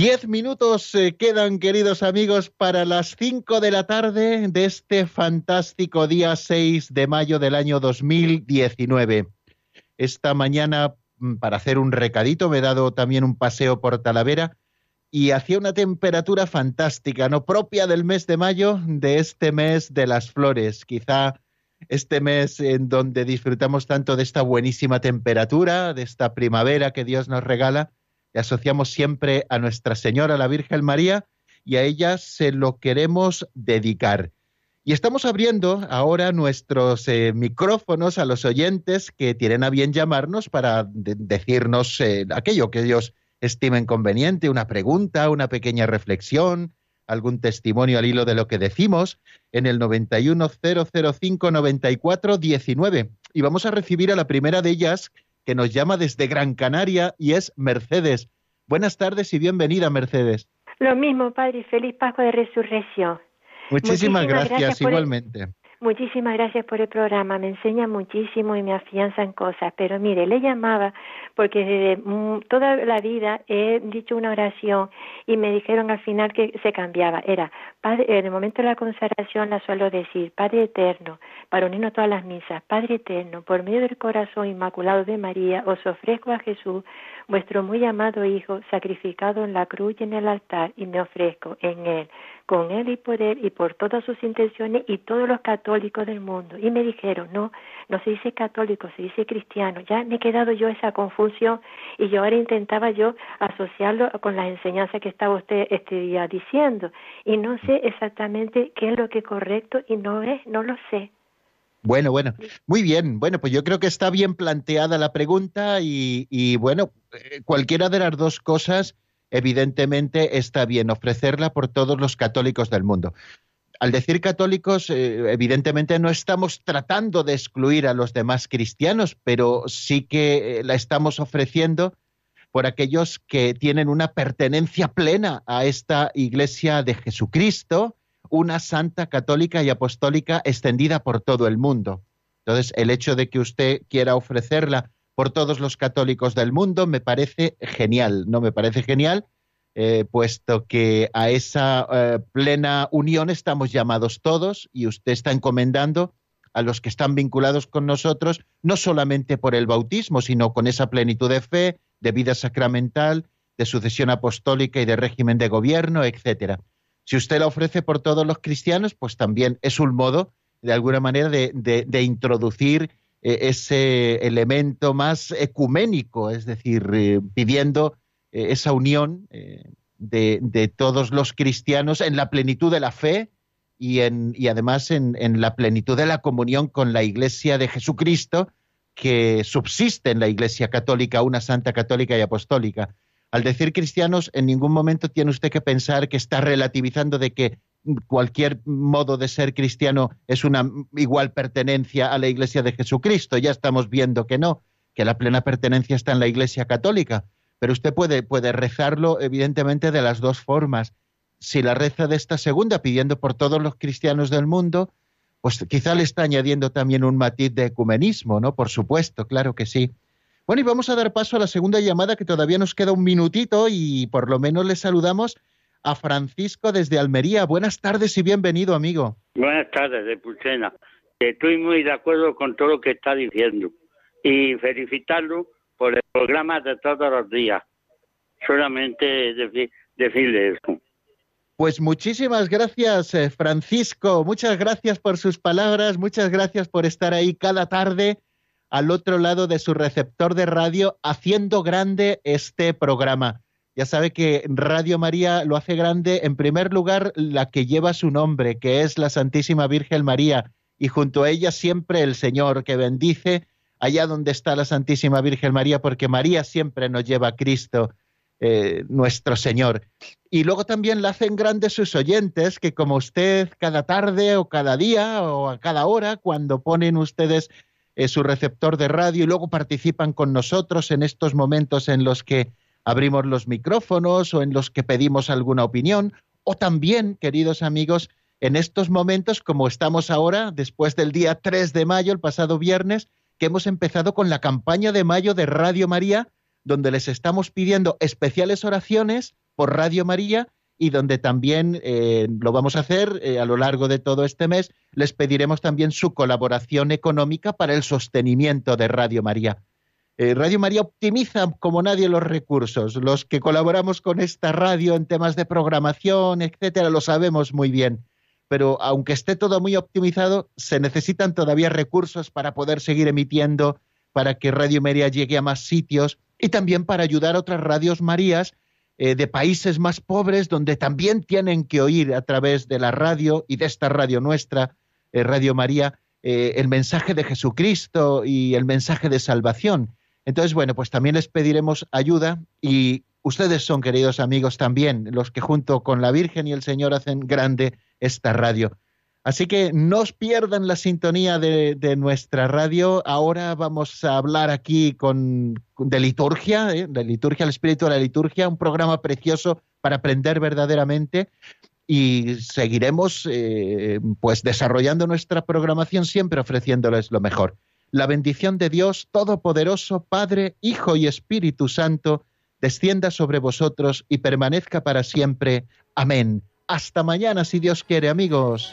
Diez minutos eh, quedan, queridos amigos, para las cinco de la tarde de este fantástico día 6 de mayo del año 2019. Esta mañana, mm, para hacer un recadito, me he dado también un paseo por Talavera y hacía una temperatura fantástica, no propia del mes de mayo, de este mes de las flores. Quizá este mes en donde disfrutamos tanto de esta buenísima temperatura, de esta primavera que Dios nos regala, y asociamos siempre a Nuestra Señora, la Virgen María, y a ella se lo queremos dedicar. Y estamos abriendo ahora nuestros eh, micrófonos a los oyentes que tienen a bien llamarnos para decirnos eh, aquello que ellos estimen conveniente, una pregunta, una pequeña reflexión, algún testimonio al hilo de lo que decimos en el 910059419. Y vamos a recibir a la primera de ellas que nos llama desde Gran Canaria y es Mercedes. Buenas tardes y bienvenida, Mercedes. Lo mismo, Padre, feliz Pascua de Resurrección. Muchísimas, gracias, igualmente. Muchísimas gracias por el programa, me enseña muchísimo y me afianza en cosas, pero mire, le llamaba porque desde toda la vida he dicho una oración y me dijeron al final que se cambiaba, era, Padre, en el momento de la consagración la suelo decir, Padre Eterno, para unirnos todas las misas, Padre Eterno, por medio del corazón inmaculado de María, os ofrezco a Jesús, vuestro muy amado Hijo, sacrificado en la cruz y en el altar, y me ofrezco en él con él y por él y por todas sus intenciones y todos los católicos del mundo. Y me dijeron, no, no se dice católico, se dice cristiano. Ya me he quedado yo esa confusión y yo ahora intentaba yo asociarlo con las enseñanzas que estaba usted este día diciendo. Y no sé exactamente qué es lo que es correcto y no es, no lo sé. Bueno, bueno, muy bien. Bueno, pues yo creo que está bien planteada la pregunta y, y bueno, eh, cualquiera de las dos cosas evidentemente está bien ofrecerla por todos los católicos del mundo. Al decir católicos, eh, evidentemente no estamos tratando de excluir a los demás cristianos, pero sí que eh, la estamos ofreciendo por aquellos que tienen una pertenencia plena a esta Iglesia de Jesucristo, una santa católica y apostólica extendida por todo el mundo. Entonces, el hecho de que usted quiera ofrecerla por todos los católicos del mundo, me parece genial, ¿no? Me parece genial, eh, puesto que a esa eh, plena unión estamos llamados todos y usted está encomendando a los que están vinculados con nosotros, no solamente por el bautismo, sino con esa plenitud de fe, de vida sacramental, de sucesión apostólica y de régimen de gobierno, etcétera. Si usted la ofrece por todos los cristianos, pues también es un modo, de alguna manera, de introducir e-, ese elemento más ecuménico, es decir, eh, pidiendo eh, esa unión eh, de, todos los cristianos en la plenitud de la fe y, además en, la plenitud de la comunión con la Iglesia de Jesucristo que subsiste en la Iglesia católica, una santa católica y apostólica. Al decir cristianos, en ningún momento tiene usted que pensar que está relativizando de que cualquier modo de ser cristiano es una igual pertenencia a la Iglesia de Jesucristo. Ya estamos viendo que no, que la plena pertenencia está en la Iglesia católica. Pero usted puede, puede rezarlo, evidentemente, de las dos formas. Si la reza de esta segunda, pidiendo por todos los cristianos del mundo, pues quizá le está añadiendo también un matiz de ecumenismo, ¿no? Por supuesto, claro que sí. Bueno, y vamos a dar paso a la segunda llamada, que todavía nos queda un minutito y por lo menos le saludamos a Francisco desde Almería. Buenas tardes y bienvenido, amigo. Buenas tardes, de Pulsena. Estoy muy de acuerdo con todo lo que está diciendo y felicitarlo por el programa de todos los días. Solamente decir, decirle eso. Pues muchísimas gracias, eh, Francisco. Muchas gracias por sus palabras. Muchas gracias por estar ahí cada tarde al otro lado de su receptor de radio haciendo grande este programa. Ya sabe que Radio María lo hace grande, en primer lugar, la que lleva su nombre, que es la Santísima Virgen María, y junto a ella siempre el Señor, que bendice allá donde está la Santísima Virgen María, porque María siempre nos lleva a Cristo, eh, nuestro Señor. Y luego también la hacen grande sus oyentes, que como usted cada tarde o cada día o a cada hora, cuando ponen ustedes eh, su receptor de radio y luego participan con nosotros en estos momentos en los que abrimos los micrófonos o en los que pedimos alguna opinión, o también, queridos amigos, en estos momentos como estamos ahora, después del día 3 de mayo, el pasado viernes, que hemos empezado con la campaña de mayo de Radio María, donde les estamos pidiendo especiales oraciones por Radio María y donde también eh, lo vamos a hacer eh, a lo largo de todo este mes, les pediremos también su colaboración económica para el sostenimiento de Radio María. Eh, radio María optimiza como nadie los recursos. Los que colaboramos con esta radio en temas de programación, etcétera, lo sabemos muy bien. Pero aunque esté todo muy optimizado, se necesitan todavía recursos para poder seguir emitiendo, para que Radio María llegue a más sitios y también para ayudar a otras radios Marías eh, de países más pobres donde también tienen que oír a través de la radio y de esta radio nuestra, eh, Radio María, el mensaje de Jesucristo y el mensaje de salvación. Entonces, bueno, pues también les pediremos ayuda y ustedes son, queridos amigos, también los que junto con la Virgen y el Señor hacen grande esta radio. Así que no os pierdan la sintonía de, nuestra radio. Ahora vamos a hablar aquí con, de liturgia, ¿eh? de liturgia, el espíritu de la liturgia, un programa precioso para aprender verdaderamente y seguiremos eh, pues desarrollando nuestra programación siempre ofreciéndoles lo mejor. La bendición de Dios Todopoderoso, Padre, Hijo y Espíritu Santo, descienda sobre vosotros y permanezca para siempre. Amén. Hasta mañana, si Dios quiere, amigos.